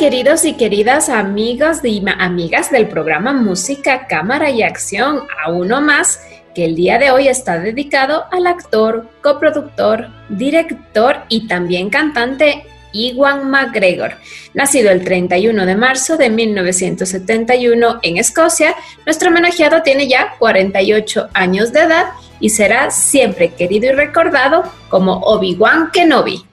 Queridos y queridas amigos y amigas del programa Música, Cámara y Acción, a uno más que el día de hoy está dedicado al actor, coproductor, director y también cantante Iwan McGregor. Nacido el 31 de marzo de 1971 en Escocia, nuestro homenajeado tiene ya 48 años de edad y será siempre querido y recordado como Obi-Wan Kenobi.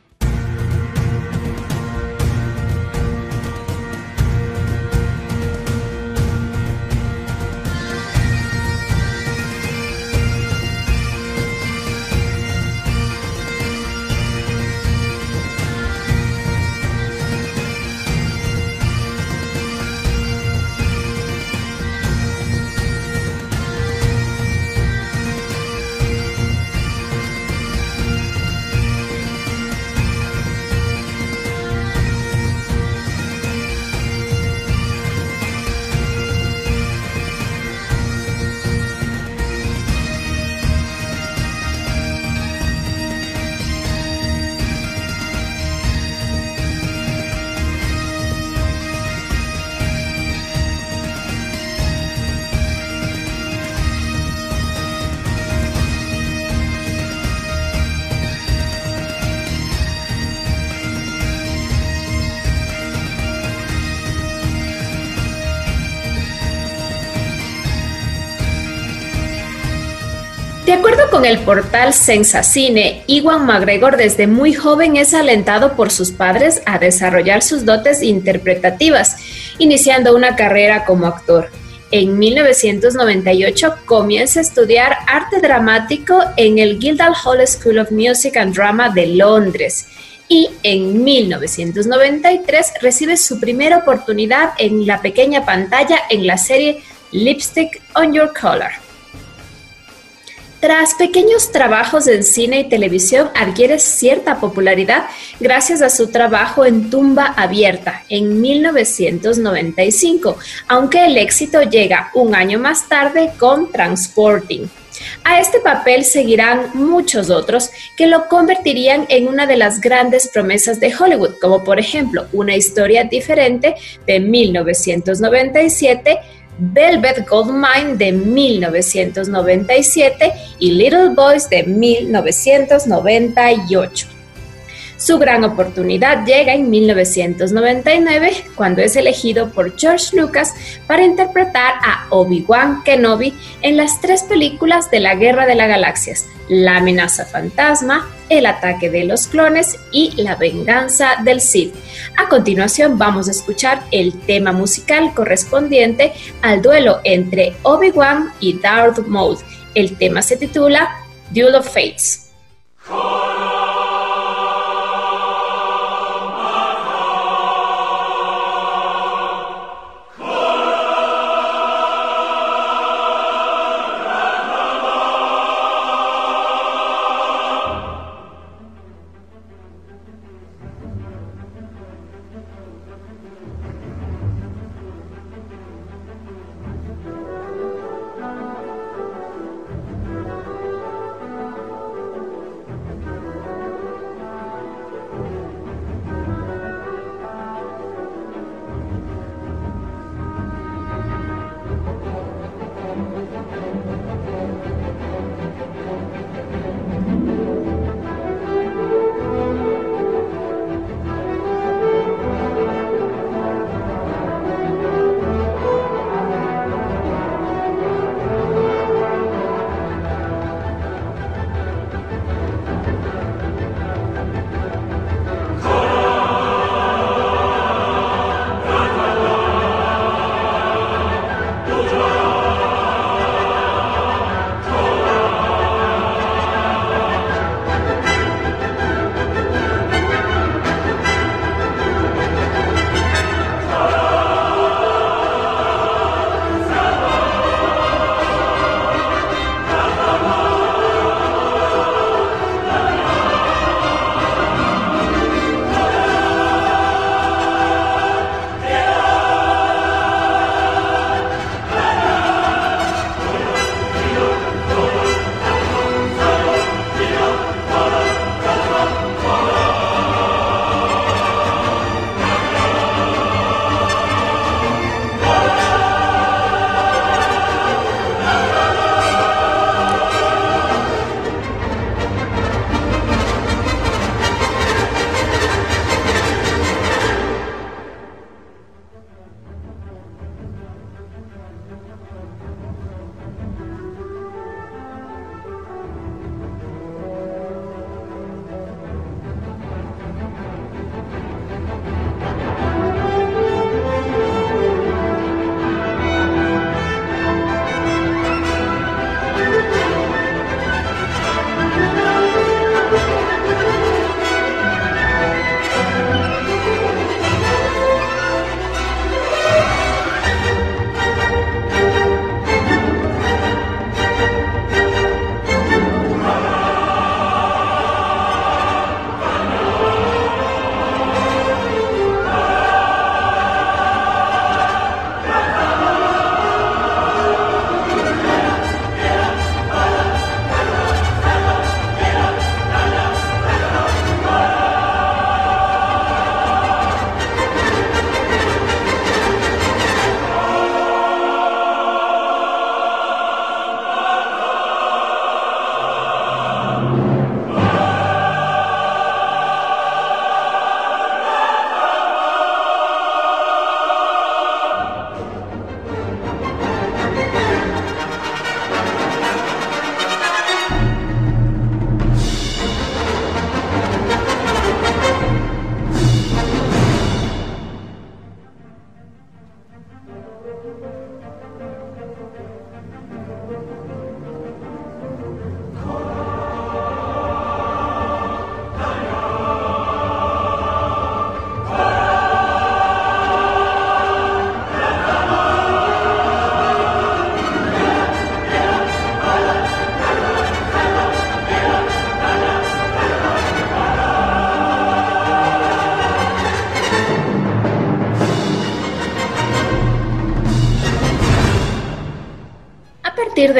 Acuerdo con el portal Sensacine, Iwan McGregor desde muy joven es alentado por sus padres a desarrollar sus dotes interpretativas, iniciando una carrera como actor. En 1998 comienza a estudiar arte dramático en el Guildhall School of Music and Drama de Londres y en 1993 recibe su primera oportunidad en la pequeña pantalla en la serie Lipstick on Your Collar. Tras pequeños trabajos en cine y televisión, adquiere cierta popularidad gracias a su trabajo en Tumba Abierta en 1995, aunque el éxito llega un año más tarde con Transporting. A este papel seguirán muchos otros que lo convertirían en una de las grandes promesas de Hollywood, como por ejemplo Una historia diferente de 1997, Velvet Goldmine de 1997 y Little Boys de 1998. Su gran oportunidad llega en 1999 cuando es elegido por George Lucas para interpretar a Obi-Wan Kenobi en las tres películas de la Guerra de las Galaxias, La amenaza fantasma, El ataque de los clones y La venganza del Sith. A continuación vamos a escuchar el tema musical correspondiente al duelo entre Obi-Wan y Darth Maul. El tema se titula Duel of Fates.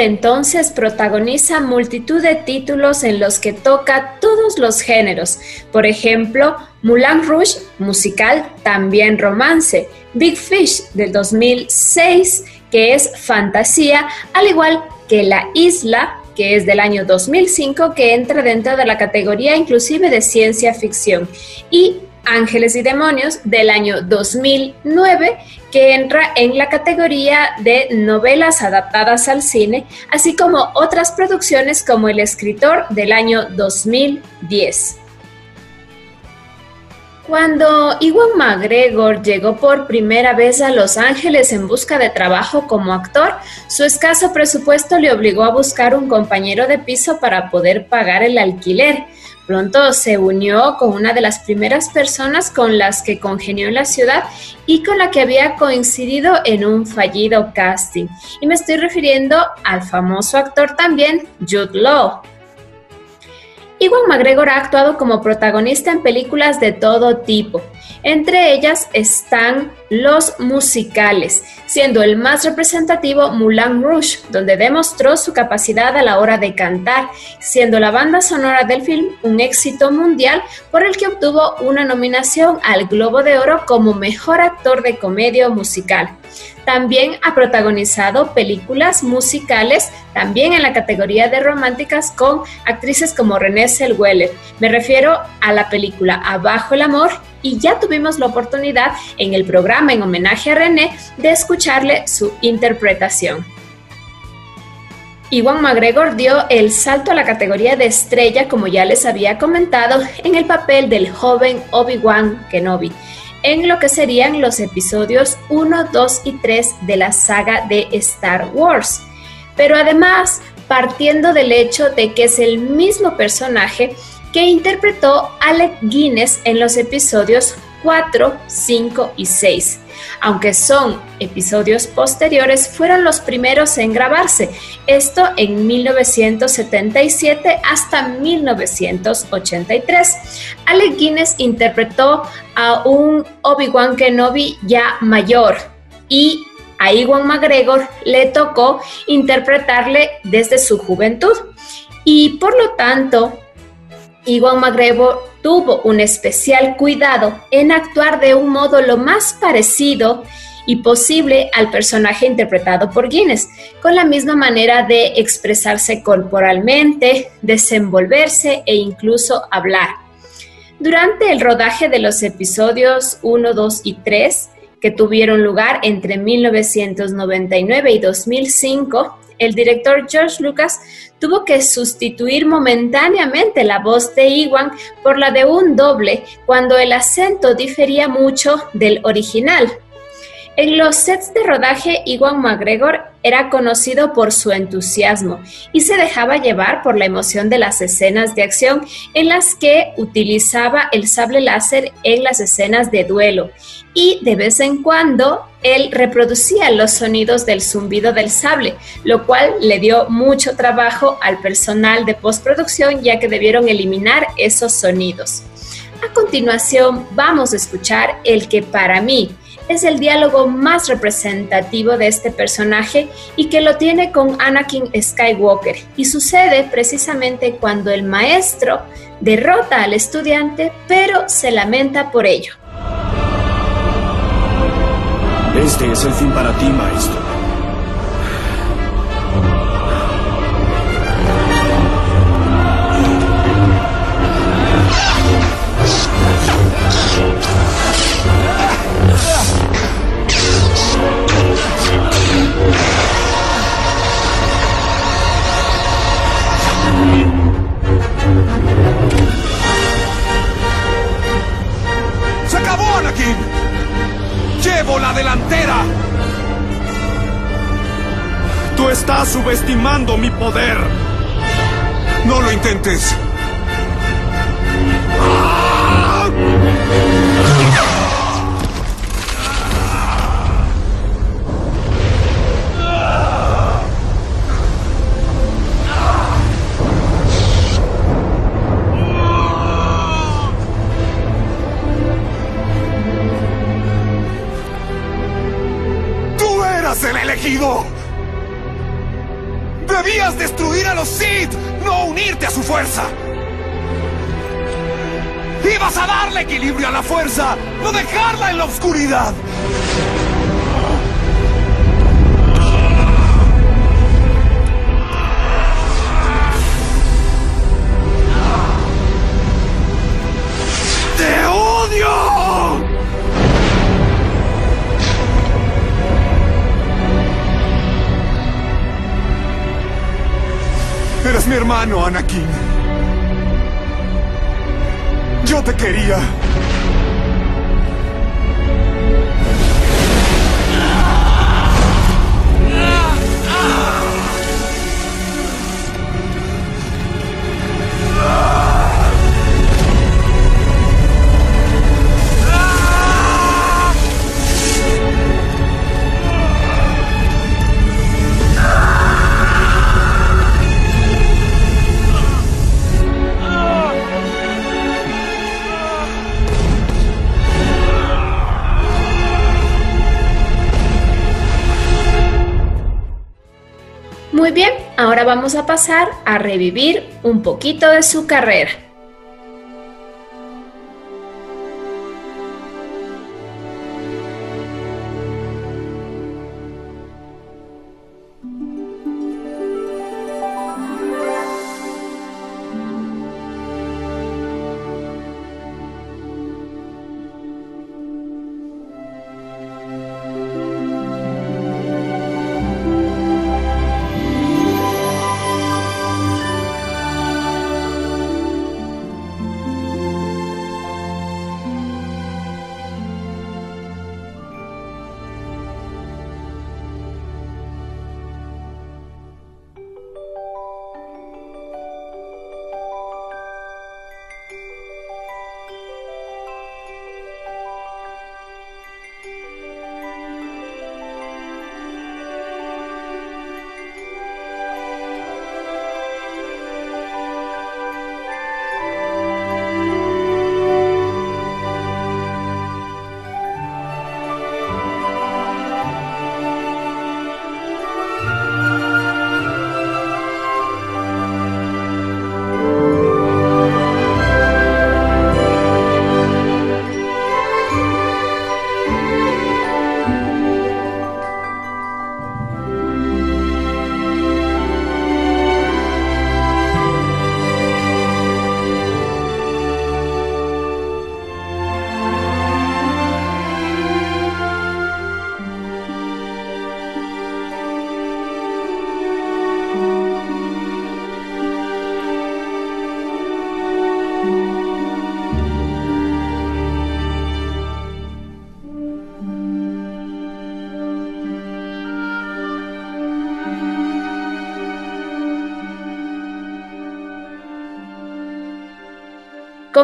Entonces protagoniza multitud de títulos en los que toca todos los géneros. Por ejemplo, Moulin Rouge, musical, también romance. Big Fish del 2006, que es fantasía, al igual que La Isla, que es del año 2005, que entra dentro de la categoría inclusive de ciencia ficción. Y Ángeles y Demonios del año 2009, que entra en la categoría de novelas adaptadas al cine, así como otras producciones como El escritor del año 2010. Cuando Iwan McGregor llegó por primera vez a Los Ángeles en busca de trabajo como actor, su escaso presupuesto le obligó a buscar un compañero de piso para poder pagar el alquiler. Pronto se unió con una de las primeras personas con las que congenió en la ciudad y con la que había coincidido en un fallido casting. Y me estoy refiriendo al famoso actor también, Jude Law. Iwan McGregor ha actuado como protagonista en películas de todo tipo. Entre ellas están los musicales, siendo el más representativo Moulin Rouge, donde demostró su capacidad a la hora de cantar, siendo la banda sonora del film un éxito mundial por el que obtuvo una nominación al Globo de Oro como mejor actor de comedia musical. También ha protagonizado películas musicales, también en la categoría de románticas, con actrices como Renée Zellweger. Me refiero a la película Abajo el Amor y ya tuvimos la oportunidad en el programa en homenaje a René de escucharle su interpretación. Iwan McGregor dio el salto a la categoría de estrella, como ya les había comentado, en el papel del joven Obi-Wan Kenobi en lo que serían los episodios 1, 2 y 3 de la saga de Star Wars. Pero además, partiendo del hecho de que es el mismo personaje que interpretó Alec Guinness en los episodios 4, 5 y 6 aunque son episodios posteriores, fueron los primeros en grabarse, esto en 1977 hasta 1983. Alec Guinness interpretó a un Obi-Wan Kenobi ya mayor y a Iwan McGregor le tocó interpretarle desde su juventud. Y por lo tanto Iwan McGregor tuvo un especial cuidado en actuar de un modo lo más parecido y posible al personaje interpretado por Guinness, con la misma manera de expresarse corporalmente, desenvolverse e incluso hablar. Durante el rodaje de los episodios 1, 2 y 3, que tuvieron lugar entre 1999 y 2005, el director George Lucas tuvo que sustituir momentáneamente la voz de Iwan por la de un doble cuando el acento difería mucho del original. En los sets de rodaje, Iwan McGregor era conocido por su entusiasmo y se dejaba llevar por la emoción de las escenas de acción en las que utilizaba el sable láser en las escenas de duelo y de vez en cuando él reproducía los sonidos del zumbido del sable, lo cual le dio mucho trabajo al personal de postproducción ya que debieron eliminar esos sonidos. A continuación vamos a escuchar el que para mí es el diálogo más representativo de este personaje y que lo tiene con Anakin Skywalker y sucede precisamente cuando el maestro derrota al estudiante pero se lamenta por ello. Este es el fin para ti, maestro. La delantera. Tú estás subestimando mi poder. No lo intentes. Debías destruir a los Sith, no unirte a su fuerza. Ibas a darle equilibrio a la fuerza, no dejarla en la oscuridad. Eres mi hermano, Anakin. Yo te quería. Muy bien, ahora vamos a pasar a revivir un poquito de su carrera.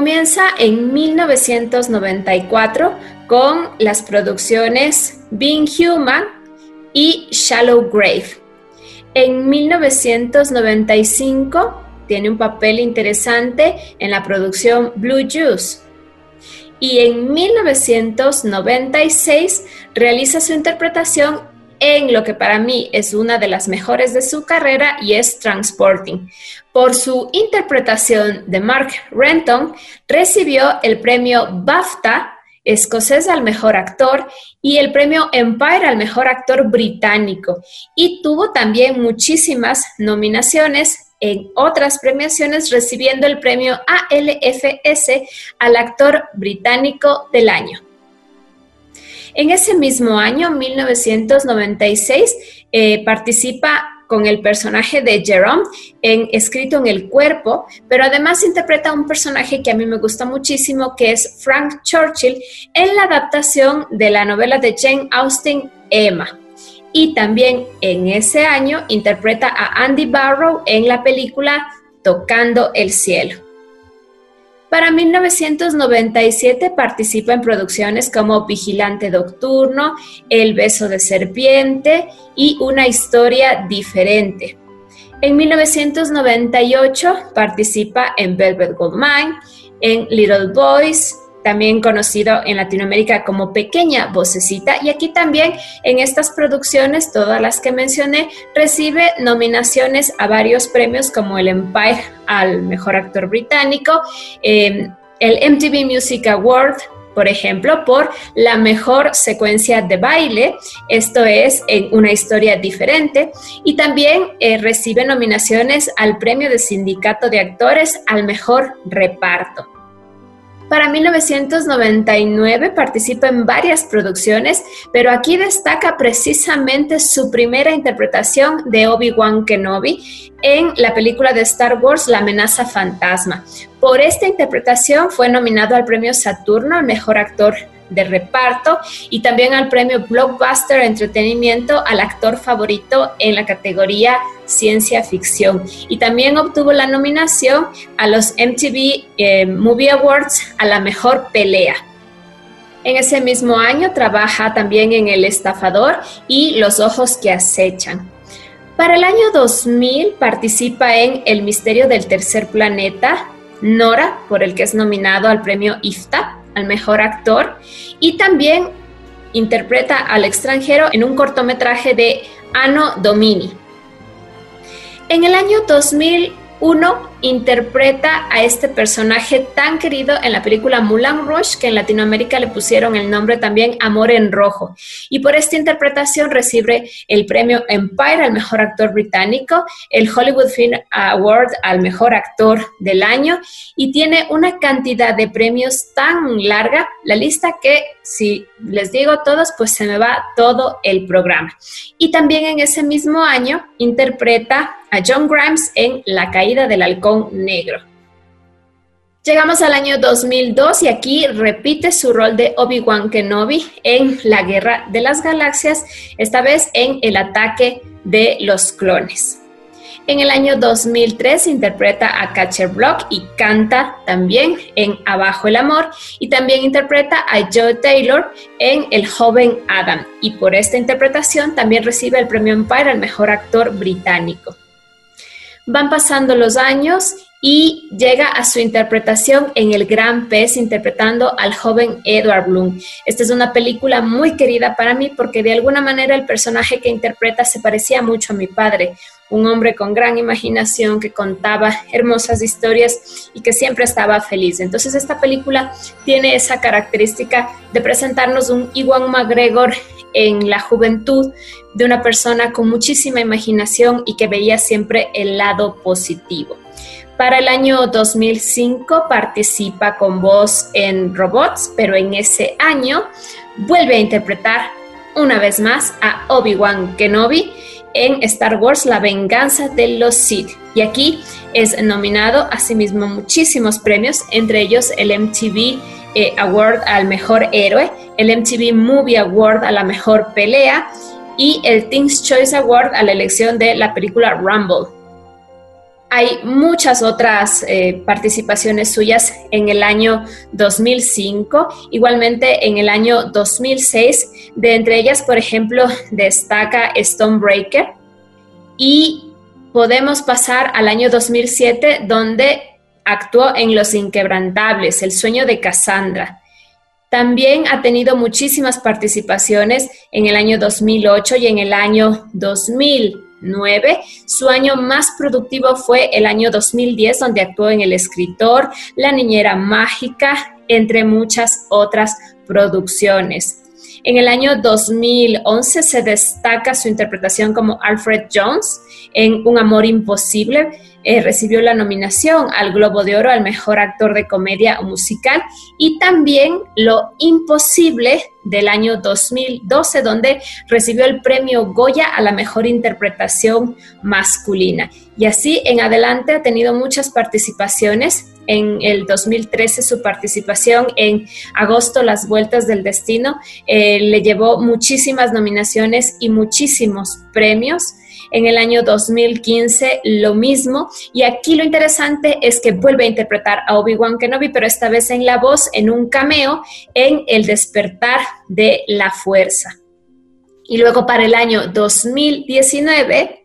Comienza en 1994 con las producciones Being Human y Shallow Grave. En 1995 tiene un papel interesante en la producción Blue Juice. Y en 1996 realiza su interpretación en lo que para mí es una de las mejores de su carrera y es Transporting. Por su interpretación de Mark Renton, recibió el premio BAFTA escocés al mejor actor y el premio Empire al mejor actor británico y tuvo también muchísimas nominaciones en otras premiaciones recibiendo el premio ALFS al actor británico del año. En ese mismo año, 1996, eh, participa con el personaje de Jerome en Escrito en el Cuerpo, pero además interpreta un personaje que a mí me gusta muchísimo, que es Frank Churchill, en la adaptación de la novela de Jane Austen, Emma. Y también en ese año interpreta a Andy Barrow en la película Tocando el Cielo. Para 1997 participa en producciones como Vigilante Nocturno, El beso de serpiente y Una historia diferente. En 1998 participa en Velvet Goldmine, en Little Boys, también conocido en Latinoamérica como Pequeña Vocecita. Y aquí también en estas producciones, todas las que mencioné, recibe nominaciones a varios premios como el Empire al Mejor Actor Británico, eh, el MTV Music Award por ejemplo, por la mejor secuencia de baile, esto es en una historia diferente, y también eh, recibe nominaciones al Premio de Sindicato de Actores al Mejor Reparto. Para 1999 participa en varias producciones, pero aquí destaca precisamente su primera interpretación de Obi-Wan Kenobi en la película de Star Wars La amenaza fantasma. Por esta interpretación fue nominado al premio Saturno al mejor actor de reparto y también al premio Blockbuster Entretenimiento al actor favorito en la categoría ciencia ficción. Y también obtuvo la nominación a los MTV eh, Movie Awards a la mejor pelea. En ese mismo año trabaja también en El Estafador y Los Ojos que Acechan. Para el año 2000 participa en El Misterio del Tercer Planeta, Nora, por el que es nominado al premio IFTA al mejor actor y también interpreta al extranjero en un cortometraje de Anno Domini. En el año 2001 interpreta a este personaje tan querido en la película Moulin Rouge, que en Latinoamérica le pusieron el nombre también Amor en Rojo. Y por esta interpretación recibe el premio Empire al mejor actor británico, el Hollywood Film Award al mejor actor del año y tiene una cantidad de premios tan larga, la lista que si les digo todos, pues se me va todo el programa. Y también en ese mismo año interpreta a John Grimes en La caída del halcón negro. Llegamos al año 2002 y aquí repite su rol de Obi-Wan Kenobi en la Guerra de las Galaxias, esta vez en el ataque de los clones. En el año 2003 interpreta a Catcher Block y canta también en Abajo el Amor y también interpreta a Joe Taylor en El joven Adam y por esta interpretación también recibe el premio Empire al mejor actor británico. Van pasando los años y llega a su interpretación en El Gran Pez, interpretando al joven Edward Bloom. Esta es una película muy querida para mí porque de alguna manera el personaje que interpreta se parecía mucho a mi padre, un hombre con gran imaginación que contaba hermosas historias y que siempre estaba feliz. Entonces esta película tiene esa característica de presentarnos un Iwan McGregor en la juventud de una persona con muchísima imaginación y que veía siempre el lado positivo. Para el año 2005 participa con voz en Robots, pero en ese año vuelve a interpretar una vez más a Obi-Wan Kenobi en Star Wars La venganza de los Sith. Y aquí es nominado asimismo muchísimos premios, entre ellos el MTV eh, Award al mejor héroe, el MTV Movie Award a la mejor pelea y el Things Choice Award a la elección de la película Rumble. Hay muchas otras eh, participaciones suyas en el año 2005, igualmente en el año 2006, de entre ellas, por ejemplo, destaca Stonebreaker y podemos pasar al año 2007, donde actuó en Los Inquebrantables, El sueño de Cassandra. También ha tenido muchísimas participaciones en el año 2008 y en el año 2009. Su año más productivo fue el año 2010, donde actuó en El escritor, La niñera mágica, entre muchas otras producciones. En el año 2011 se destaca su interpretación como Alfred Jones en Un amor imposible, eh, recibió la nominación al Globo de Oro al Mejor Actor de Comedia o Musical y también Lo Imposible del año 2012, donde recibió el premio Goya a la Mejor Interpretación Masculina. Y así en adelante ha tenido muchas participaciones. En el 2013 su participación en Agosto, Las Vueltas del Destino, eh, le llevó muchísimas nominaciones y muchísimos premios. En el año 2015 lo mismo. Y aquí lo interesante es que vuelve a interpretar a Obi-Wan Kenobi, pero esta vez en la voz, en un cameo, en El despertar de la fuerza. Y luego para el año 2019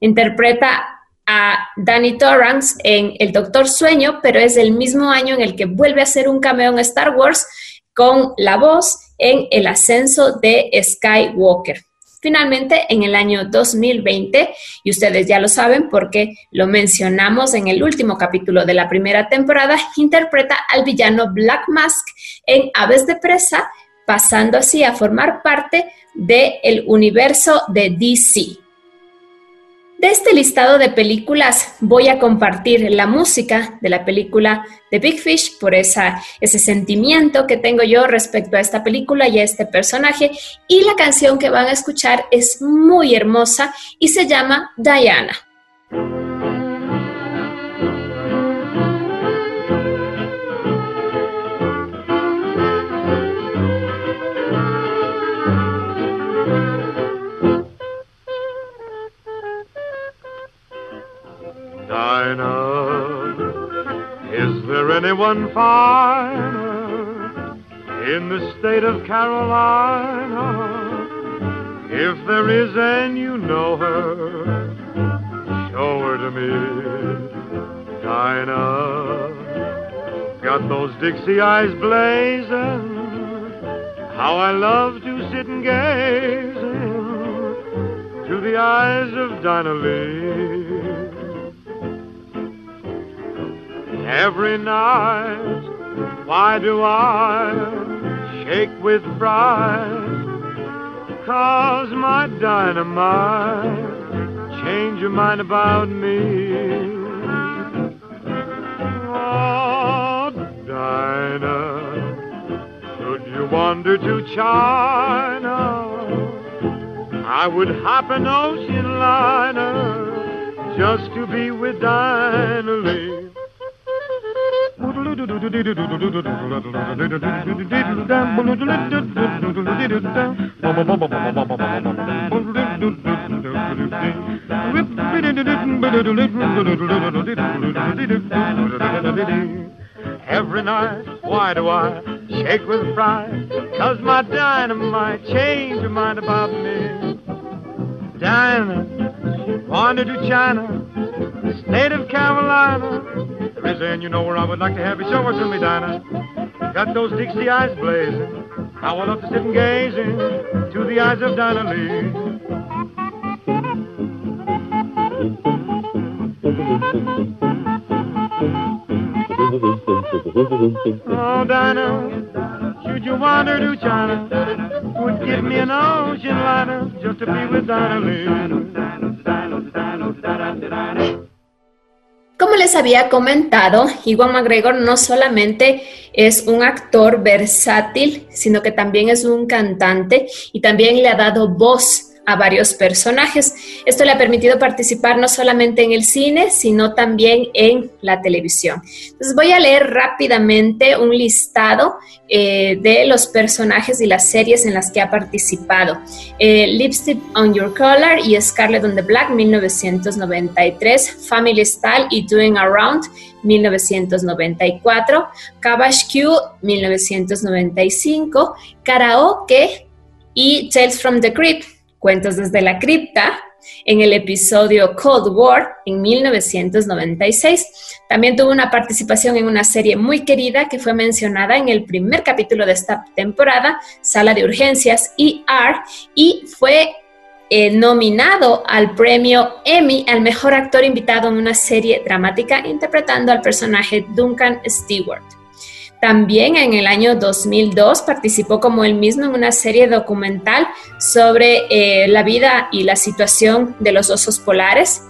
interpreta a Danny Torrance en El Doctor Sueño, pero es el mismo año en el que vuelve a hacer un cameo en Star Wars con la voz en El ascenso de Skywalker. Finalmente, en el año 2020, y ustedes ya lo saben porque lo mencionamos en el último capítulo de la primera temporada, interpreta al villano Black Mask en Aves de Presa, pasando así a formar parte del universo de DC. De este listado de películas voy a compartir la música de la película The Big Fish por esa, ese sentimiento que tengo yo respecto a esta película y a este personaje. Y la canción que van a escuchar es muy hermosa y se llama Diana. Anyone finer in the state of Carolina. If there is and you know her, show her to me, Dinah. Got those Dixie eyes blazing. How I love to sit and gaze to the eyes of Dinah Lee. Every night. Why do I shake with fright? Cause my dynamite change your mind about me. Oh, Dinah, should you wander to China, I would hop an ocean liner just to be with Dinah Lee. Every night, why do I shake with pride? Cause my dynamite changed your mind about me. Dinah, wandered to China, state of Carolina. There and you know where I would like to have you. Show her to me, Dinah. Got those Dixie eyes blazing. I love to sit and gazing to the eyes of Dinah Lee. Oh, Dinah, should you wander to China, would give me an ocean liner just to be with Dinah Lee. Como les había comentado, Iwan McGregor no solamente es un actor versátil, sino que también es un cantante y también le ha dado voz a varios personajes. Esto le ha permitido participar no solamente en el cine, sino también en la televisión. Entonces voy a leer rápidamente un listado eh, de los personajes y las series en las que ha participado. Eh, Lipstick on Your Collar y Scarlet on the Black, 1993. Family Style y Doing Around, 1994. Cabbage Q, 1995. Karaoke y Tales from the Crypt, Cuentos desde la cripta, en el episodio Cold War en 1996. También tuvo una participación en una serie muy querida que fue mencionada en el primer capítulo de esta temporada, Sala de Urgencias ER, y fue eh, nominado al premio Emmy al mejor actor invitado en una serie dramática interpretando al personaje Duncan Stewart. También en el año 2002 participó como él mismo en una serie documental sobre eh, la vida y la situación de los osos polares.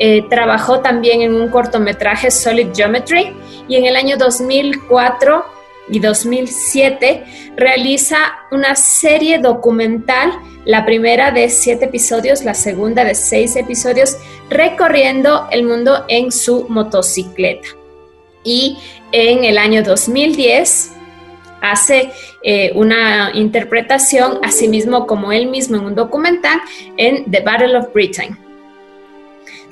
Eh, trabajó también en un cortometraje Solid Geometry y en el año 2004 y 2007 realiza una serie documental, la primera de siete episodios, la segunda de seis episodios, recorriendo el mundo en su motocicleta. Y en el año 2010 hace eh, una interpretación, asimismo como él mismo en un documental, en The Battle of Britain.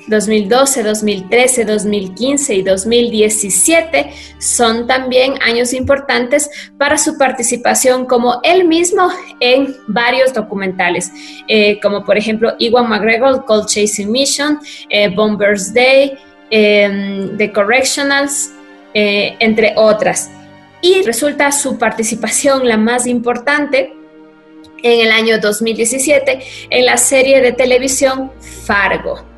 2012, 2013, 2015 y 2017 son también años importantes para su participación como él mismo en varios documentales, eh, como por ejemplo Iwan McGregor, Cold Chasing Mission, eh, Bombers Day, em, The Correctionals, eh, entre otras. Y resulta su participación la más importante en el año 2017 en la serie de televisión Fargo.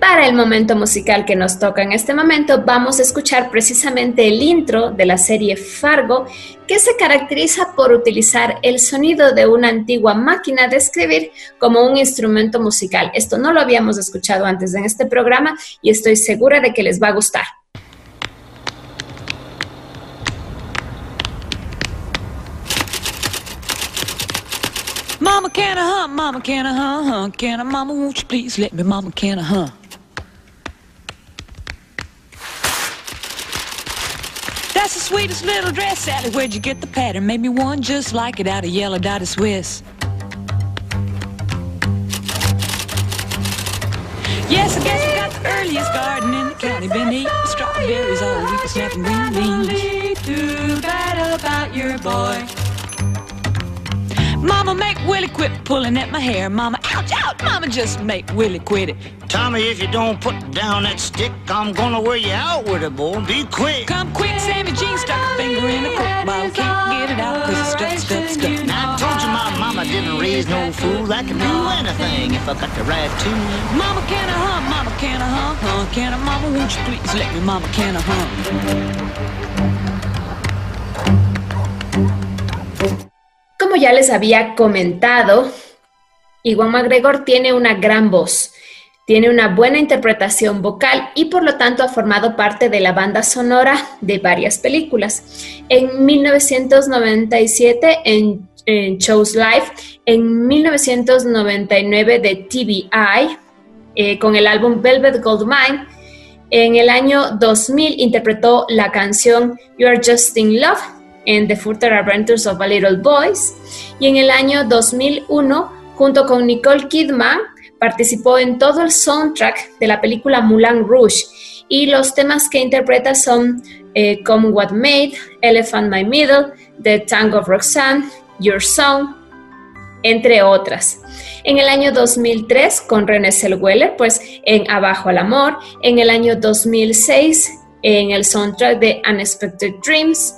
Para el momento musical que nos toca en este momento, vamos a escuchar precisamente el intro de la serie Fargo, que se caracteriza por utilizar el sonido de una antigua máquina de escribir como un instrumento musical. Esto no lo habíamos escuchado antes en este programa y estoy segura de que les va a gustar. Mama, can I hunt? Mama, can I hunt? Can I, mama, won't you please let me? Mama, can I hunt? That's the sweetest little dress, Sally. Where'd you get the pattern? Made me one just like it out of yellow dotted Swiss. Yes, I guess we got the earliest garden in the county. Been eating strawberries all week, snapping green beans. Too bad about your boy. Mama, make Willie quit pulling at my hair. Mama, ouch, ouch. Mama, just make Willie quit it. Tommy, if you don't put down that stick, I'm gonna wear you out with it, boy. Be quick. Come quick, Sammy Jean stuck a finger in the coke bottle. Can't get it out cause it's stuck, stuck, stuck. Now, I told you my mama didn't raise no fool. I can do anything if I got the right tool. Mama, can I hunt? Mama, can I hunt? Huh? Can I, Mama, won't you please let me? Mama, can I hunt? Como ya les había comentado, Iwan McGregor tiene una gran voz, tiene una buena interpretación vocal y por lo tanto ha formado parte de la banda sonora de varias películas. En 1997 en, en Shows Live, en 1999 de TVI, eh, con el álbum Velvet Goldmine, en el año 2000 interpretó la canción You're Just in Love en The Further Adventures of a Little Boys. Y en el año 2001 junto con Nicole Kidman participó en todo el soundtrack de la película Moulin Rouge. Y los temas que interpreta son eh, Come What Made, Elephant My Middle, The Tango of Roxanne, Your Song, entre otras. En el año 2003 con René Zellweger, pues en Abajo al Amor, en el año 2006 en el soundtrack de Unexpected Dreams,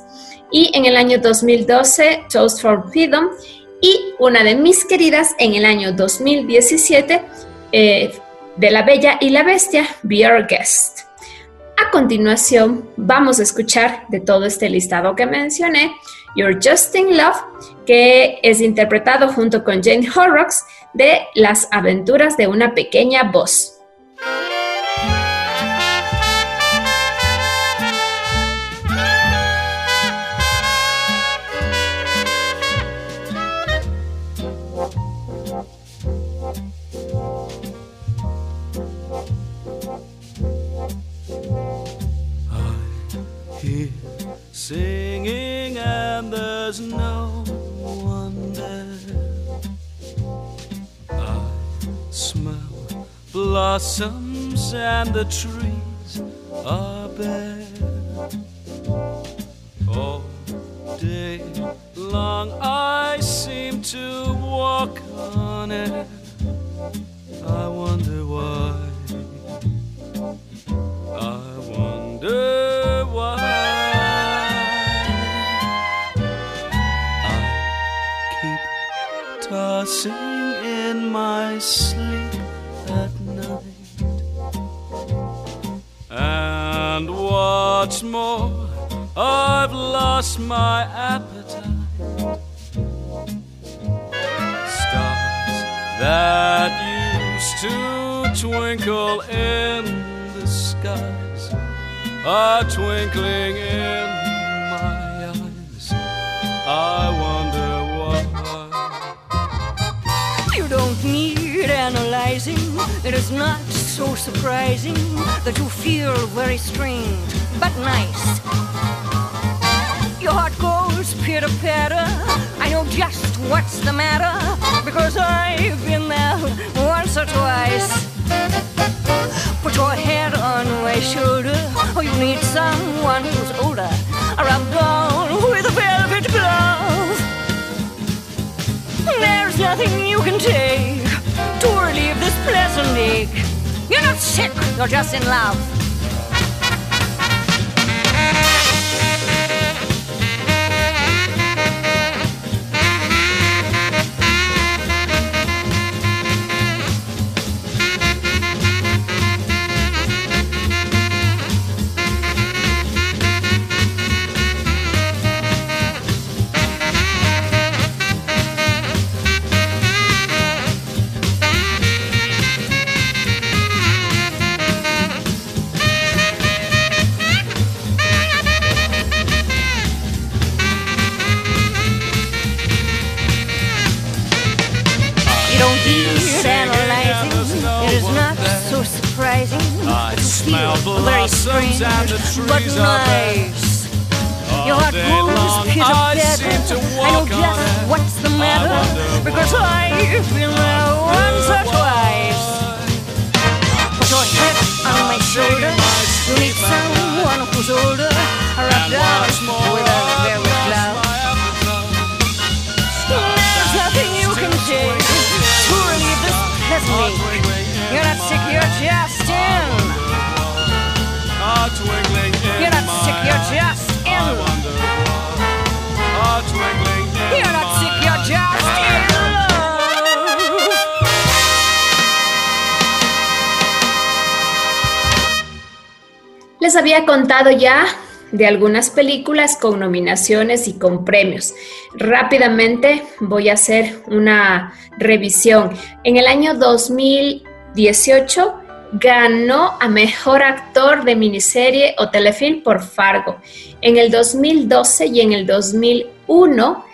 y en el año 2012 Toast for Freedom y una de mis queridas en el año 2017 eh, de La Bella y la Bestia, Be Our Guest. A continuación vamos a escuchar de todo este listado que mencioné You're Just in Love, que es interpretado junto con Jane Horrocks de Las aventuras de una pequeña voz. Singing and there's no one there. I smell blossoms and the trees are bare. All day long I seem to walk on air. I wonder why. I wonder why. Tossing in my sleep at night. And what's more, I've lost my appetite. Stars that used to twinkle in the skies are twinkling in my eyes. I wonder analyzing. It is not so surprising that you feel very strange, but nice. Your heart goes pitter patter. I know just what's the matter because I've been there once or twice. Put your head on my shoulder. Oh, you need someone who's older. Rub down with a velvet glove. There's nothing you can take to relieve this pleasant ache. You're not sick, you're just in love. And the but are nice. Your heart grows long pitter I patter. seem to I know just what's the matter because I've been there once or twice. Put your head on my shoulder. You need someone who's older. I rub down with a very glove. There's nothing you can do to relieve this pleasant ache. You're not sick, you're just Les había contado ya de algunas películas con nominaciones y con premios. Rápidamente voy a hacer una revisión. En el año 2018 ganó a Mejor Actor de Miniserie o Telefilm por Fargo. En el 2012 y en el 2001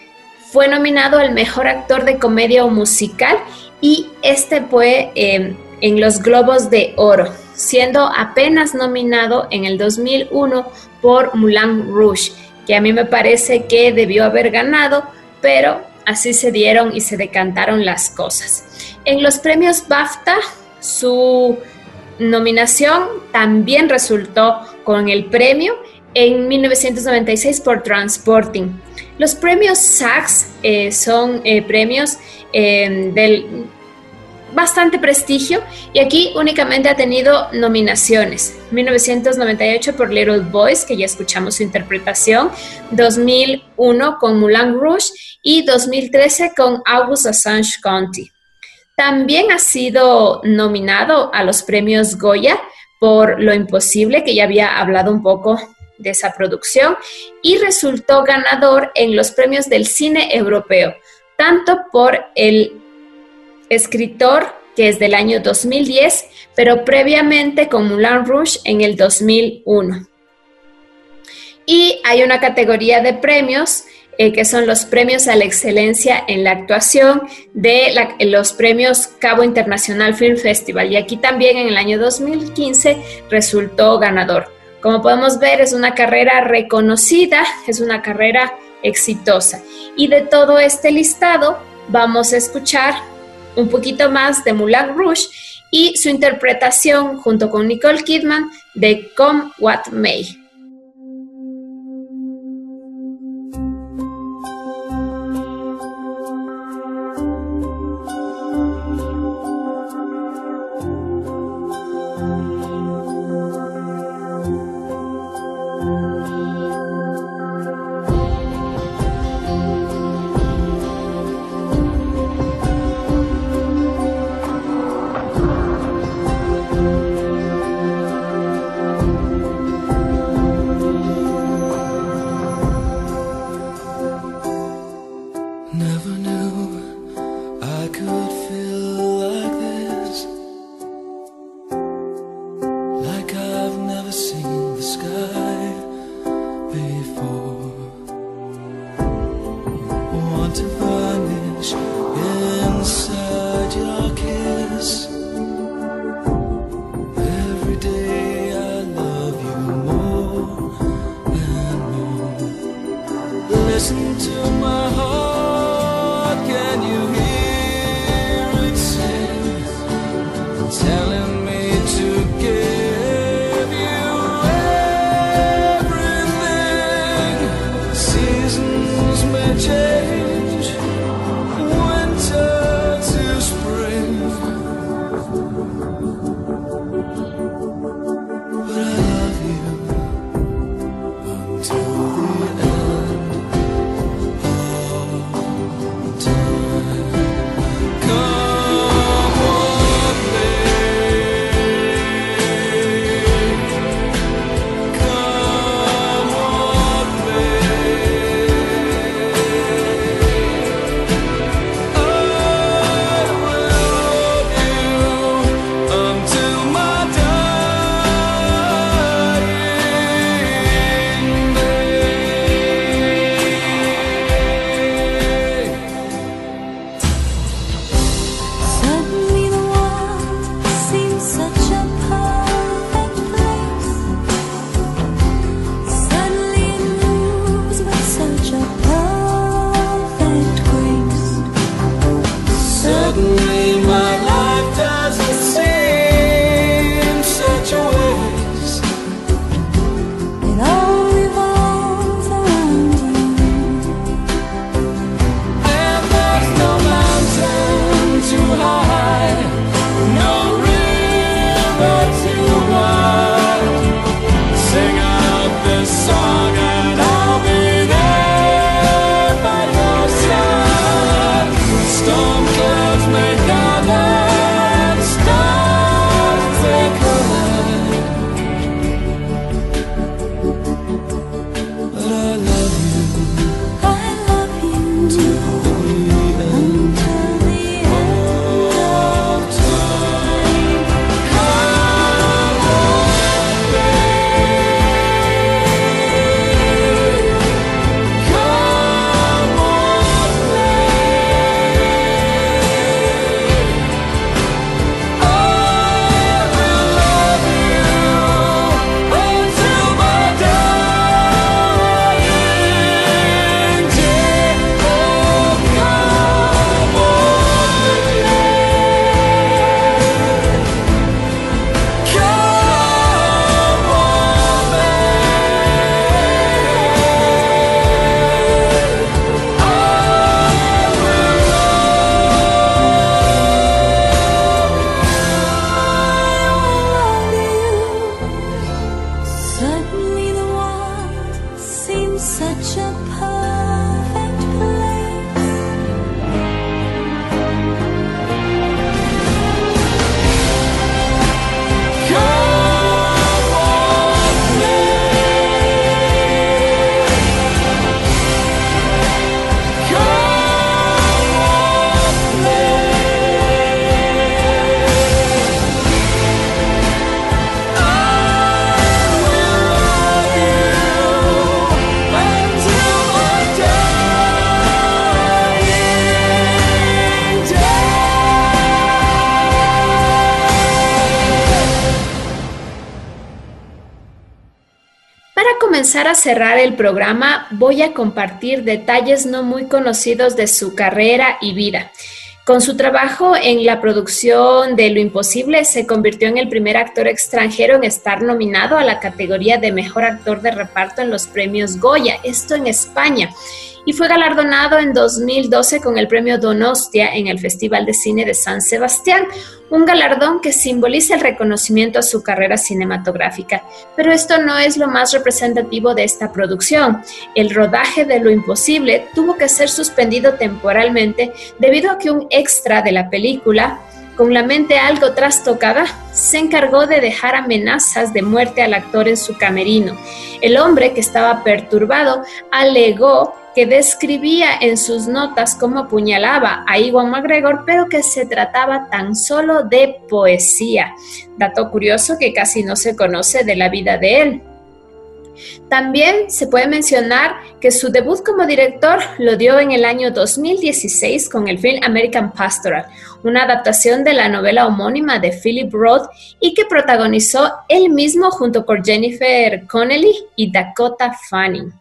fue nominado al Mejor Actor de Comedia o Musical y este fue eh, en los Globos de Oro, siendo apenas nominado en el 2001 por Moulin Rouge, que a mí me parece que debió haber ganado, pero así se dieron y se decantaron las cosas. En los premios BAFTA, su nominación también resultó con el premio en 1996 por Transporting. Los premios SAGs eh, son eh, premios eh, del bastante prestigio y aquí únicamente ha tenido nominaciones. 1998 por Little Boys, que ya escuchamos su interpretación, 2001 con Moulin Rouge y 2013 con August Assange County. También ha sido nominado a los premios Goya por Lo Imposible, que ya había hablado un poco de esa producción, y resultó ganador en los premios del cine europeo, tanto por el escritor, que es del año 2010, pero previamente con Moulin Rouge en el 2001. Y hay una categoría de premios eh, que son los premios a la excelencia en la actuación de los premios Cabo Internacional Film Festival. Y aquí también en el año 2015 resultó ganador. Como podemos ver, es una carrera reconocida, es una carrera exitosa. Y de todo este listado vamos a escuchar un poquito más de Moulin Rouge y su interpretación junto con Nicole Kidman de Come What May. Comenzar a cerrar el programa, voy a compartir detalles no muy conocidos de su carrera y vida. Con su trabajo en la producción de Lo Imposible, se convirtió en el primer actor extranjero en estar nominado a la categoría de Mejor Actor de Reparto en los premios Goya, esto en España y fue galardonado en 2012 con el premio Donostia en el Festival de Cine de San Sebastián, un galardón que simboliza el reconocimiento a su carrera cinematográfica. Pero esto no es lo más representativo de esta producción. El rodaje de Lo Imposible tuvo que ser suspendido temporalmente debido a que un extra de la película con la mente algo trastocada, se encargó de dejar amenazas de muerte al actor en su camerino. El hombre, que estaba perturbado, alegó que describía en sus notas cómo apuñalaba a Iwan McGregor, pero que se trataba tan solo de poesía. Dato curioso que casi no se conoce de la vida de él. También se puede mencionar que su debut como director lo dio en el año 2016 con el film American Pastoral, una adaptación de la novela homónima de Philip Roth y que protagonizó él mismo junto con Jennifer Connelly y Dakota Fanning.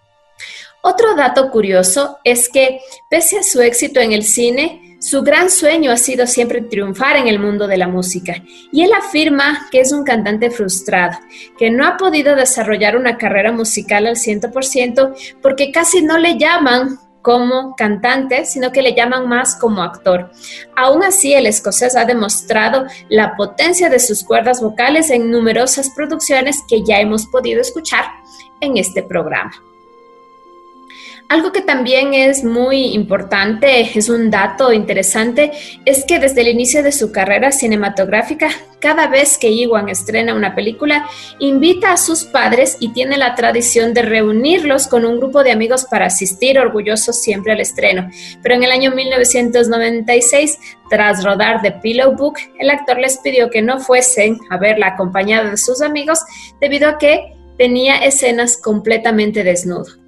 Otro dato curioso es que, pese a su éxito en el cine, su gran sueño ha sido siempre triunfar en el mundo de la música. Y él afirma que es un cantante frustrado, que no ha podido desarrollar una carrera musical al 100% porque casi no le llaman como cantante, sino que le llaman más como actor. Aún así, el escocés ha demostrado la potencia de sus cuerdas vocales en numerosas producciones que ya hemos podido escuchar en este programa. Algo que también es muy importante, es un dato interesante, es que desde el inicio de su carrera cinematográfica, cada vez que Iwan estrena una película, invita a sus padres y tiene la tradición de reunirlos con un grupo de amigos para asistir orgullosos siempre al estreno. Pero en el año 1996, tras rodar The Pillow Book, el actor les pidió que no fuesen a verla acompañada de sus amigos debido a que tenía escenas completamente desnudo.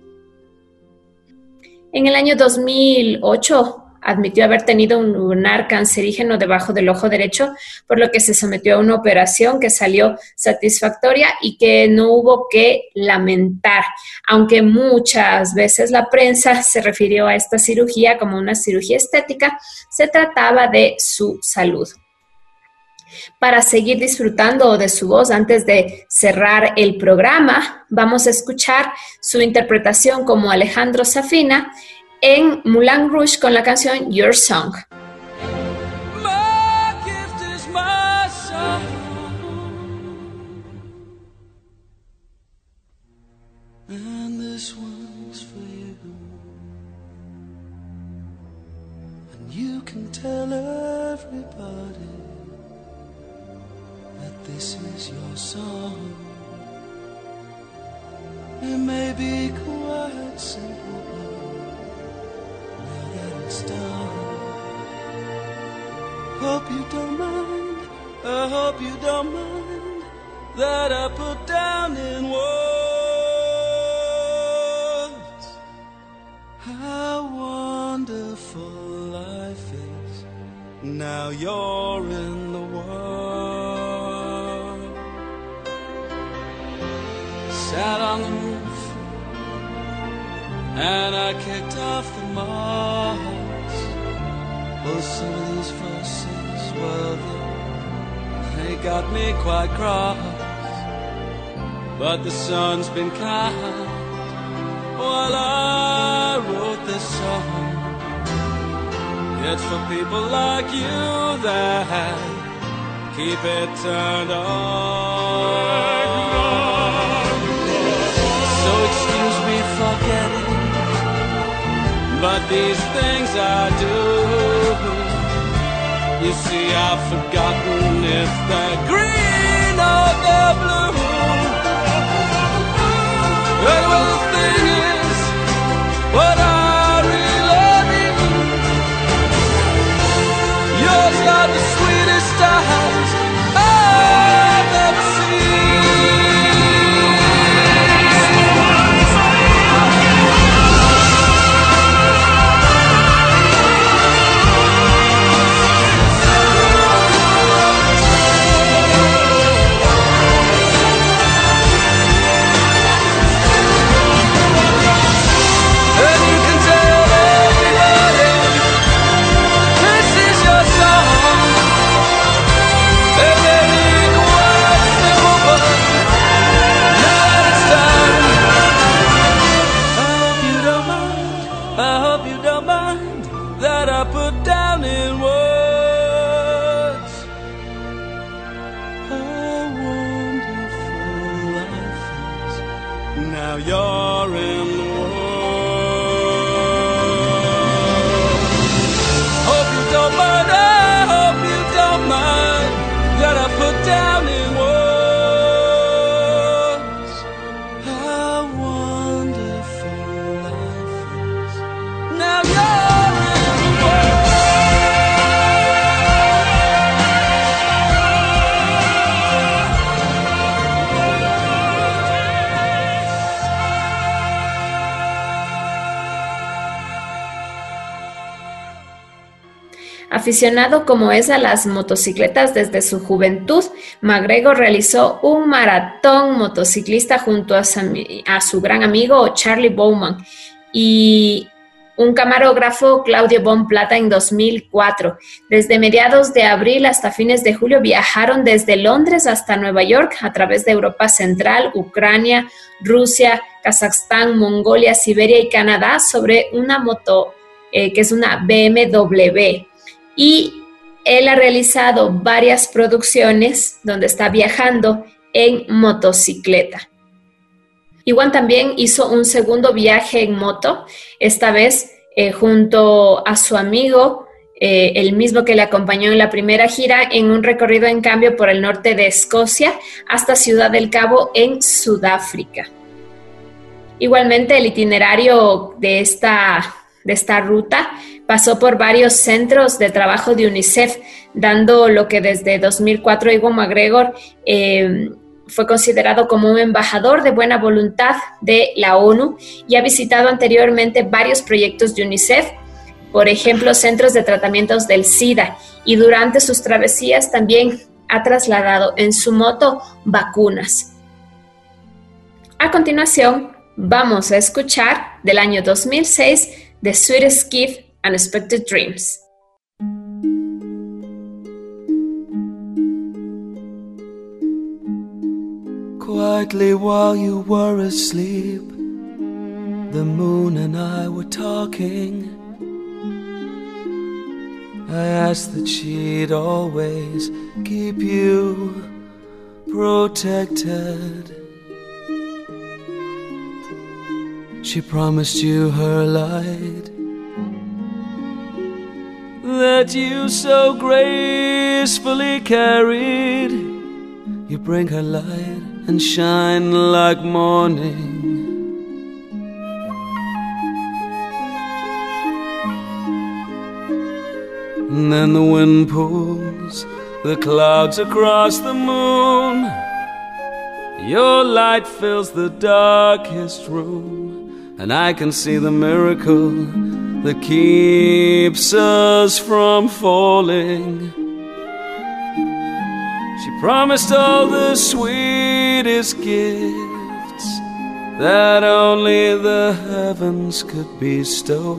En el año 2008 admitió haber tenido un lunar cancerígeno debajo del ojo derecho, por lo que se sometió a una operación que salió satisfactoria y que no hubo que lamentar, aunque muchas veces la prensa se refirió a esta cirugía como una cirugía estética, se trataba de su salud. Para seguir disfrutando de su voz antes de cerrar el programa, vamos a escuchar su interpretación como Alejandro Safina en Moulin Rouge con la canción Your Song. Song. It may be quite simple, but now that it's done, hope you don't mind. I hope you don't mind that I put down in words how wonderful life is. Now you're in the world. Sat on the roof and I kicked off the moss. Well, some of these verses, well, they got me quite cross. But the sun's been kind while I wrote this song. It's for people like you that keep it turned on. But these things I do. You see, I've forgotten if they're green or they're blue. And well, the thing is, what I Aficionado como es a las motocicletas desde su juventud, McGregor realizó un maratón motociclista junto a su, gran amigo Charlie Bowman y un camarógrafo Claudio Bon Plata en 2004. Desde mediados de abril hasta fines de julio viajaron desde Londres hasta Nueva York a través de Europa Central, Ucrania, Rusia, Kazajstán, Mongolia, Siberia y Canadá sobre una moto eh, que es una BMW. Y él ha realizado varias producciones donde está viajando en motocicleta. Igual también hizo un segundo viaje en moto, esta vez eh, junto a su amigo, eh, el mismo que le acompañó en la primera gira, en un recorrido en cambio por el norte de Escocia hasta Ciudad del Cabo en Sudáfrica. Igualmente el itinerario de esta, de esta ruta pasó por varios centros de trabajo de UNICEF, dando lo que desde 2004 Ivo McGregor eh, fue considerado como un embajador de buena voluntad de la ONU y ha visitado anteriormente varios proyectos de UNICEF, por ejemplo, centros de tratamientos del SIDA, y durante sus travesías también ha trasladado en su moto vacunas. A continuación, vamos a escuchar del año 2006 The Sweetest Gift Unexpected Dreams. Quietly while you were asleep, the moon and I were talking. I asked that she'd always keep you protected. She promised you her light that you so gracefully carried. You bring her light and shine like morning. And then the wind pulls the clouds across the moon. Your light fills the darkest room, and I can see the miracle that keeps us from falling. She promised all the sweetest gifts that only the heavens could bestow.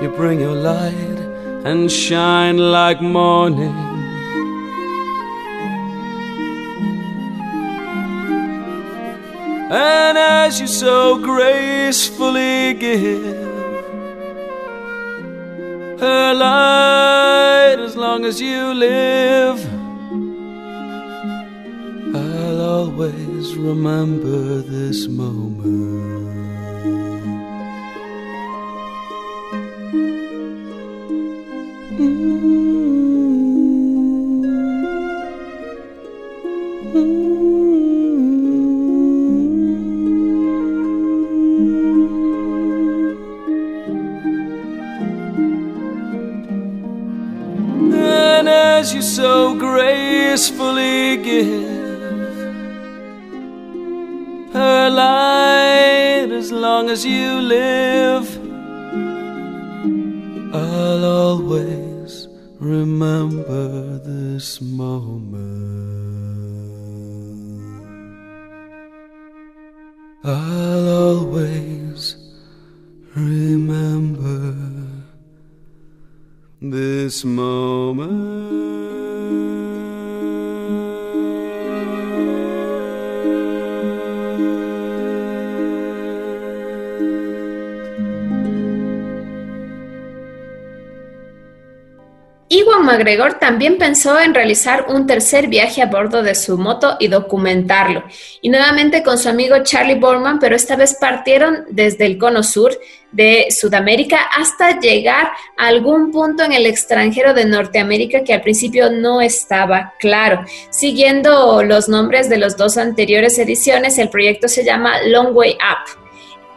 You bring your light and shine like morning. And as you so gracefully give her light as long as you live. I'll always remember this moment. Give her light as long as you live. Iwan McGregor también pensó en realizar un tercer viaje a bordo de su moto y documentarlo, y nuevamente con su amigo Charlie Borman, pero esta vez partieron desde el cono sur de Sudamérica hasta llegar a algún punto en el extranjero de Norteamérica que al principio no estaba claro. Siguiendo los nombres de las dos anteriores ediciones, el proyecto se llama Long Way Up.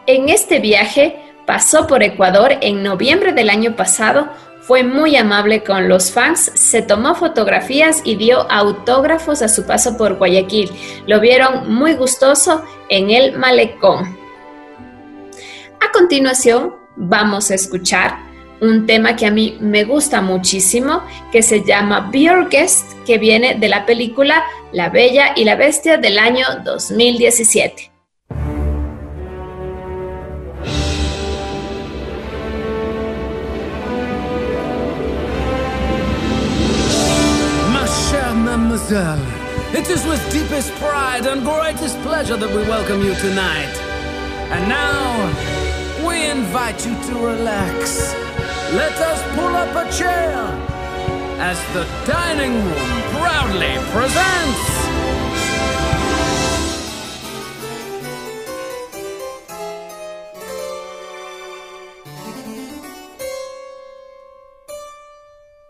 En este viaje pasó por Ecuador en noviembre del año pasado, fue muy amable con los fans, se tomó fotografías y dio autógrafos a su paso por Guayaquil. Lo vieron muy gustoso en el malecón. A continuación, vamos a escuchar un tema que a mí me gusta muchísimo, que se llama Be Your Guest, que viene de la película La Bella y la Bestia del año 2017. It is with deepest pride and greatest pleasure that we welcome you tonight. And now, we invite you to relax. Let us pull up a chair as the dining room proudly presents.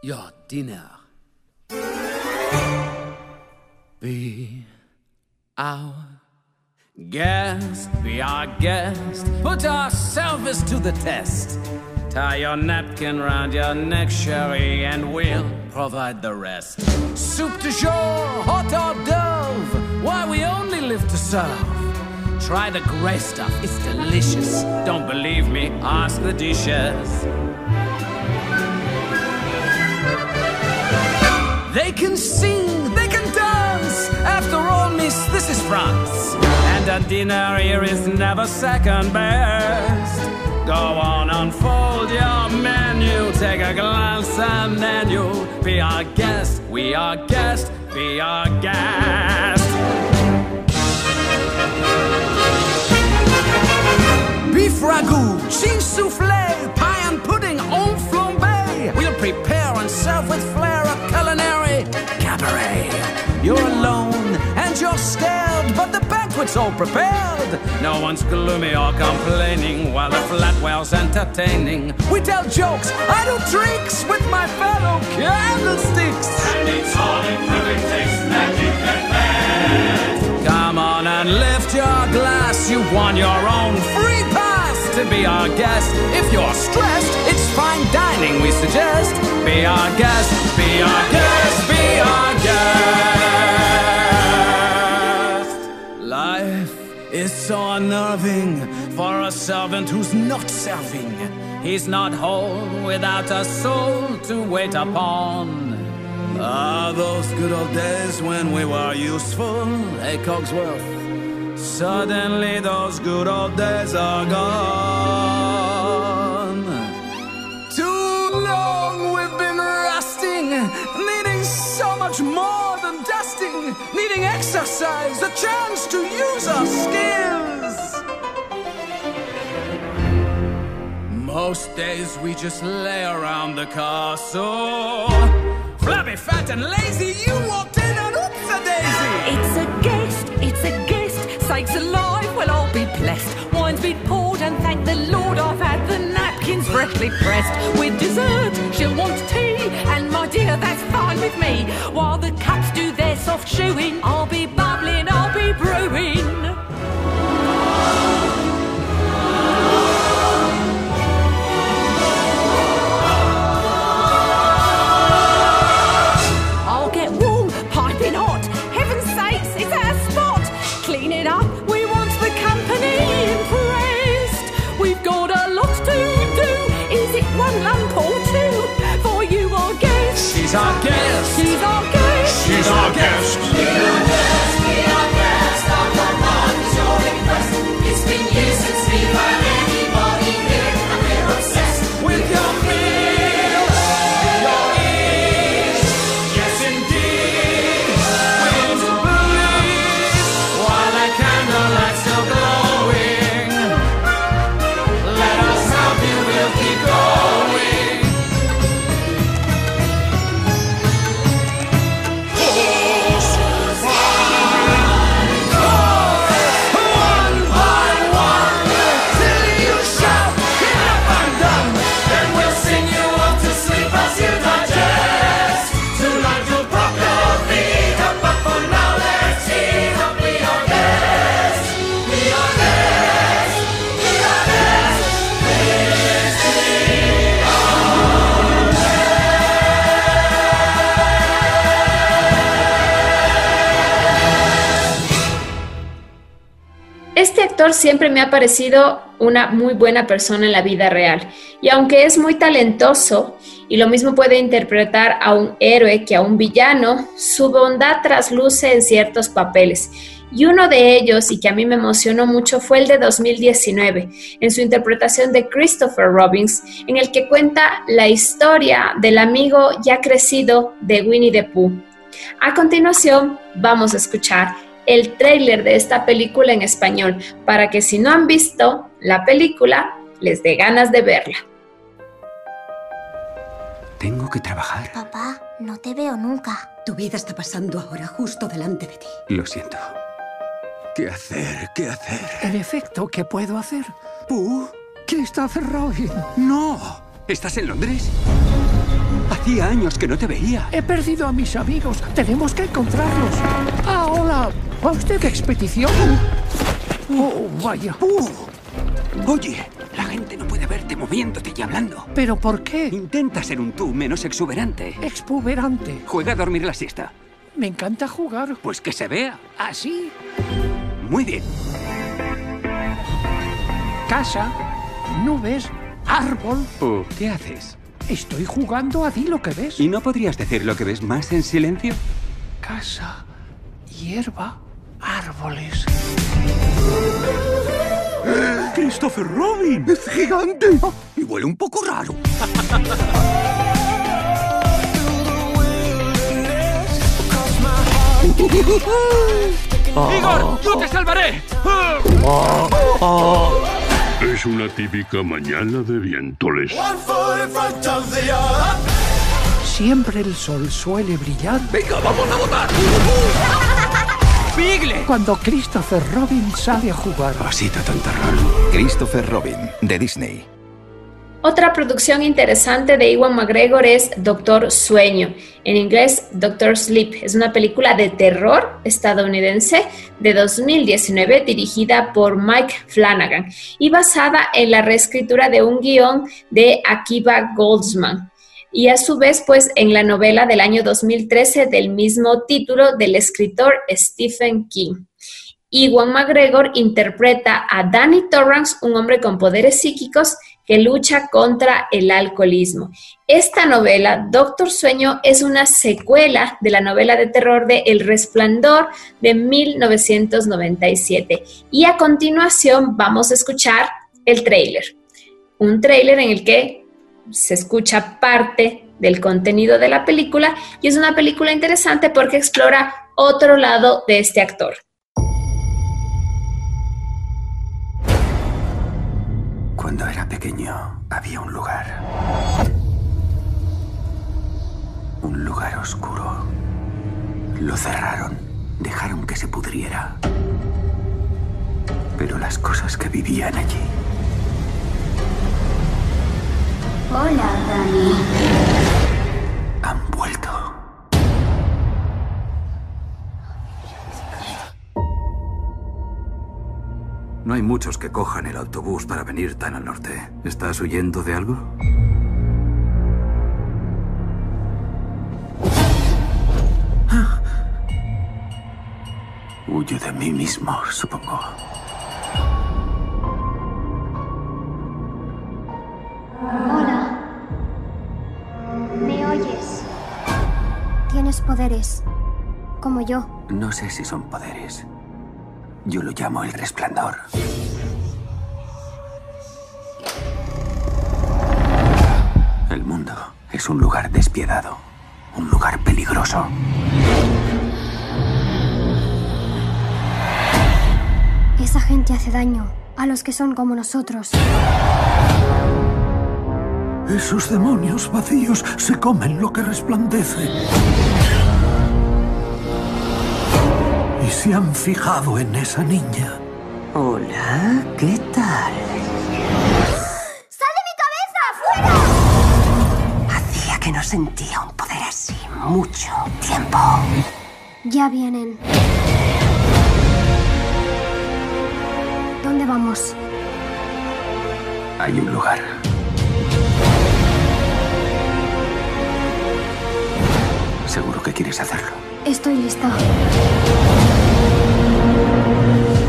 Your dinner. Be our guest, be our guest. Put our service to the test. Tie your napkin round your neck, Sherry, and we'll provide the rest. Soup du jour, hot or dove, why we only live to serve. Try the gray stuff, it's delicious. Don't believe me, ask the dishes. They can sing, they. After all, miss, this is France. And a dinner here is never second best. Go on, unfold your menu. Take a glance and then you'll be our guest. We are guest, be our guest. Beef ragout, cheese souffle, pie and pudding, en flambe. We'll prepare and serve with flair a culinary cabaret. You're alone you're scared, but the banquet's all prepared. No one's gloomy or complaining while the flatware's entertaining. We tell jokes, I do tricks with my fellow candlesticks. And it's all in perfect taste, magic and bad. Come on and lift your glass. you've won your own free pass to be our guest. If you're stressed, it's fine dining we suggest. Be our guest, be our guest, be our guest. Is so unnerving for a servant who's not serving. He's not whole without a soul to wait upon. Ah, those good old days when we were useful, hey Cogsworth. Suddenly those good old days are gone. Too long we've been rusting, needing so much more than dusting, needing exercise, a chance to use our skills. Most days we just lay around the castle. Flabby, fat, and lazy, you walked in and oops a daisy. It's a guest, it's a guest. Sakes alive, well, I'll be blessed. Wine's been poured, and thank the Lord I've had the napkins freshly pressed. With dessert, she'll want tea, and my dear, that's fine with me. While the cups do their soft chewing, I'll be bubbling, I'll be our guest. She's our guest. She's our guest. Siempre me ha parecido una muy buena persona en la vida real. Y aunque es muy talentoso y lo mismo puede interpretar a un héroe que a un villano, su bondad trasluce en ciertos papeles. Y uno de ellos, y que a mí me emocionó mucho, fue el de 2019, en su interpretación de Christopher Robbins, en el que cuenta la historia del amigo ya crecido de Winnie the Pooh. A continuación, vamos a escuchar el tráiler de esta película en español, para que si no han visto la película, les dé ganas de verla. Tengo que trabajar. Papá, no te veo nunca. Tu vida está pasando ahora justo delante de ti. Lo siento. ¿Qué hacer? ¿Qué hacer? En efecto, ¿qué puedo hacer? ¿Pooh? Christopher Robin. ¡No! ¿Estás en Londres? Hacía años que no te veía. He perdido a mis amigos. Tenemos que encontrarlos. Ah. ¿Va usted de expedición? Oh, vaya. ¡Pooh! Oye, la gente no puede verte moviéndote y hablando. ¿Pero por qué? Intenta ser un tú menos exuberante. Exuberante. Juega a dormir la siesta. Me encanta jugar. Pues que se vea. ¿Así? Muy bien. Casa, nubes, árbol. Oh, ¿Qué haces? Estoy jugando a di lo que ves. ¿Y no podrías decir lo que ves más en silencio? Casa, hierba, árboles. ¡Christopher Robin! ¡Es gigante! Y huele un poco raro. ¡Igor! ¡Yo te salvaré! Es una típica mañana de vientoles. Siempre el sol suele brillar. ¡Venga, vamos a votar! ¡Pigle! Cuando Christopher Robin sale a jugar. Tan. Christopher Robin, de Disney. Otra producción interesante de Iwan McGregor es Doctor Sueño, en inglés Doctor Sleep. Es una película de terror estadounidense de 2019 dirigida por Mike Flanagan y basada en la reescritura de un guion de Akiva Goldsman y a su vez pues en la novela del año 2013 del mismo título del escritor Stephen King. Iwan McGregor interpreta a Danny Torrance, un hombre con poderes psíquicos que lucha contra el alcoholismo. Esta novela, Doctor Sueño, es una secuela de la novela de terror de El Resplandor de 1997. Y a continuación vamos a escuchar el tráiler. Un tráiler en el que se escucha parte del contenido de la película y es una película interesante porque explora otro lado de este actor. Cuando era pequeño había un lugar. Un lugar oscuro. Lo cerraron. Dejaron que se pudriera. Pero las cosas que vivían allí Hola, Dani. han vuelto. No hay muchos que cojan el autobús para venir tan al norte. ¿Estás huyendo de algo? Huyo de mí mismo, supongo. Poderes. Como yo. No sé si son poderes. Yo lo llamo el resplandor. El mundo es un lugar despiadado. Un lugar peligroso. Esa gente hace daño a los que son como nosotros. Esos demonios vacíos se comen lo que resplandece. Y se han fijado en esa niña. Hola, ¿qué tal? ¡Sal de mi cabeza! ¡Fuera! Hacía que no sentía un poder así mucho tiempo. Ya vienen. ¿Dónde vamos? Hay un lugar. Seguro que quieres hacerlo. Estoy lista.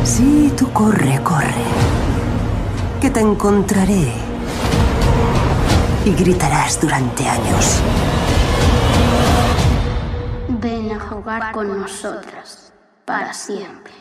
Sí, tú corre, corre. Que te encontraré. Y gritarás durante años. Ven a jugar con nosotras. Para siempre.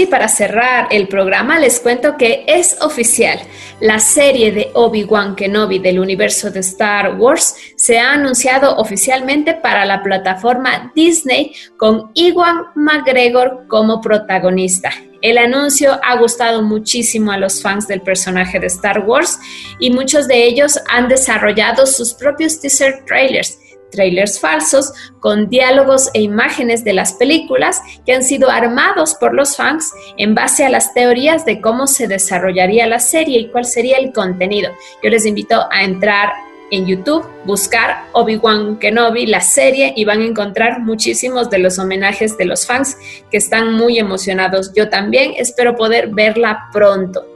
Ahora sí, para cerrar el programa, les cuento que es oficial. La serie de Obi-Wan Kenobi del universo de Star Wars se ha anunciado oficialmente para la plataforma Disney con Iwan McGregor como protagonista. El anuncio ha gustado muchísimo a los fans del personaje de Star Wars y muchos de ellos han desarrollado sus propios teaser trailers trailers falsos con diálogos e imágenes de las películas que han sido armados por los fans en base a las teorías de cómo se desarrollaría la serie y cuál sería el contenido. Yo les invito a entrar en YouTube, buscar Obi-Wan Kenobi, la serie, y van a encontrar muchísimos de los homenajes de los fans que están muy emocionados. Yo también espero poder verla pronto.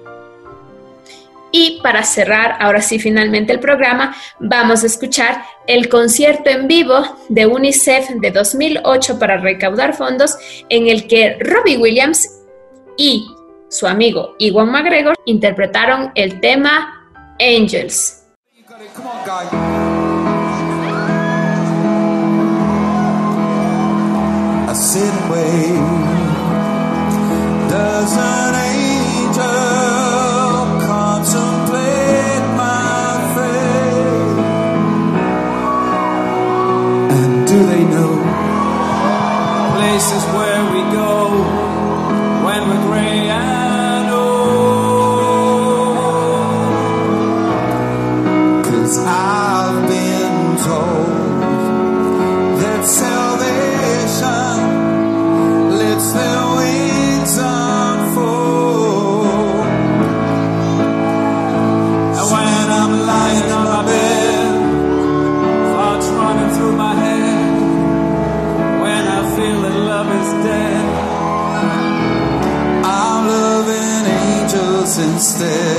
Y para cerrar, ahora sí, finalmente el programa, vamos a escuchar el concierto en vivo de UNICEF de 2008 para recaudar fondos, en el que Robbie Williams y su amigo Iwan McGregor interpretaron el tema Angels. Instead.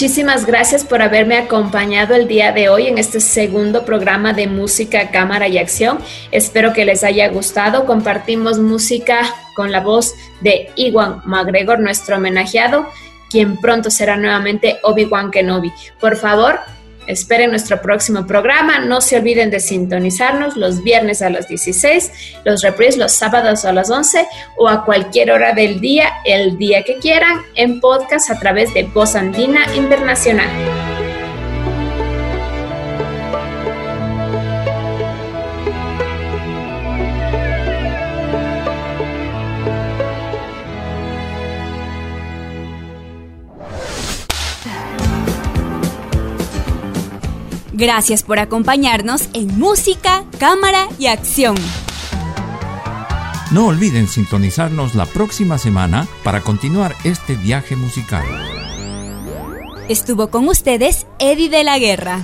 Muchísimas gracias por haberme acompañado el día de hoy en este segundo programa de música, cámara y acción. Espero que les haya gustado. Compartimos música con la voz de Iwan McGregor, nuestro homenajeado, quien pronto será nuevamente Obi-Wan Kenobi. Por favor, Esperen nuestro próximo programa. No se olviden de sintonizarnos los viernes a las 16, los reprises los sábados a las 11 o a cualquier hora del día, el día que quieran, en podcast a través de Voz Andina Internacional. Gracias por acompañarnos en Música, Cámara y Acción. No olviden sintonizarnos la próxima semana para continuar este viaje musical. Estuvo con ustedes Eddie de la Guerra.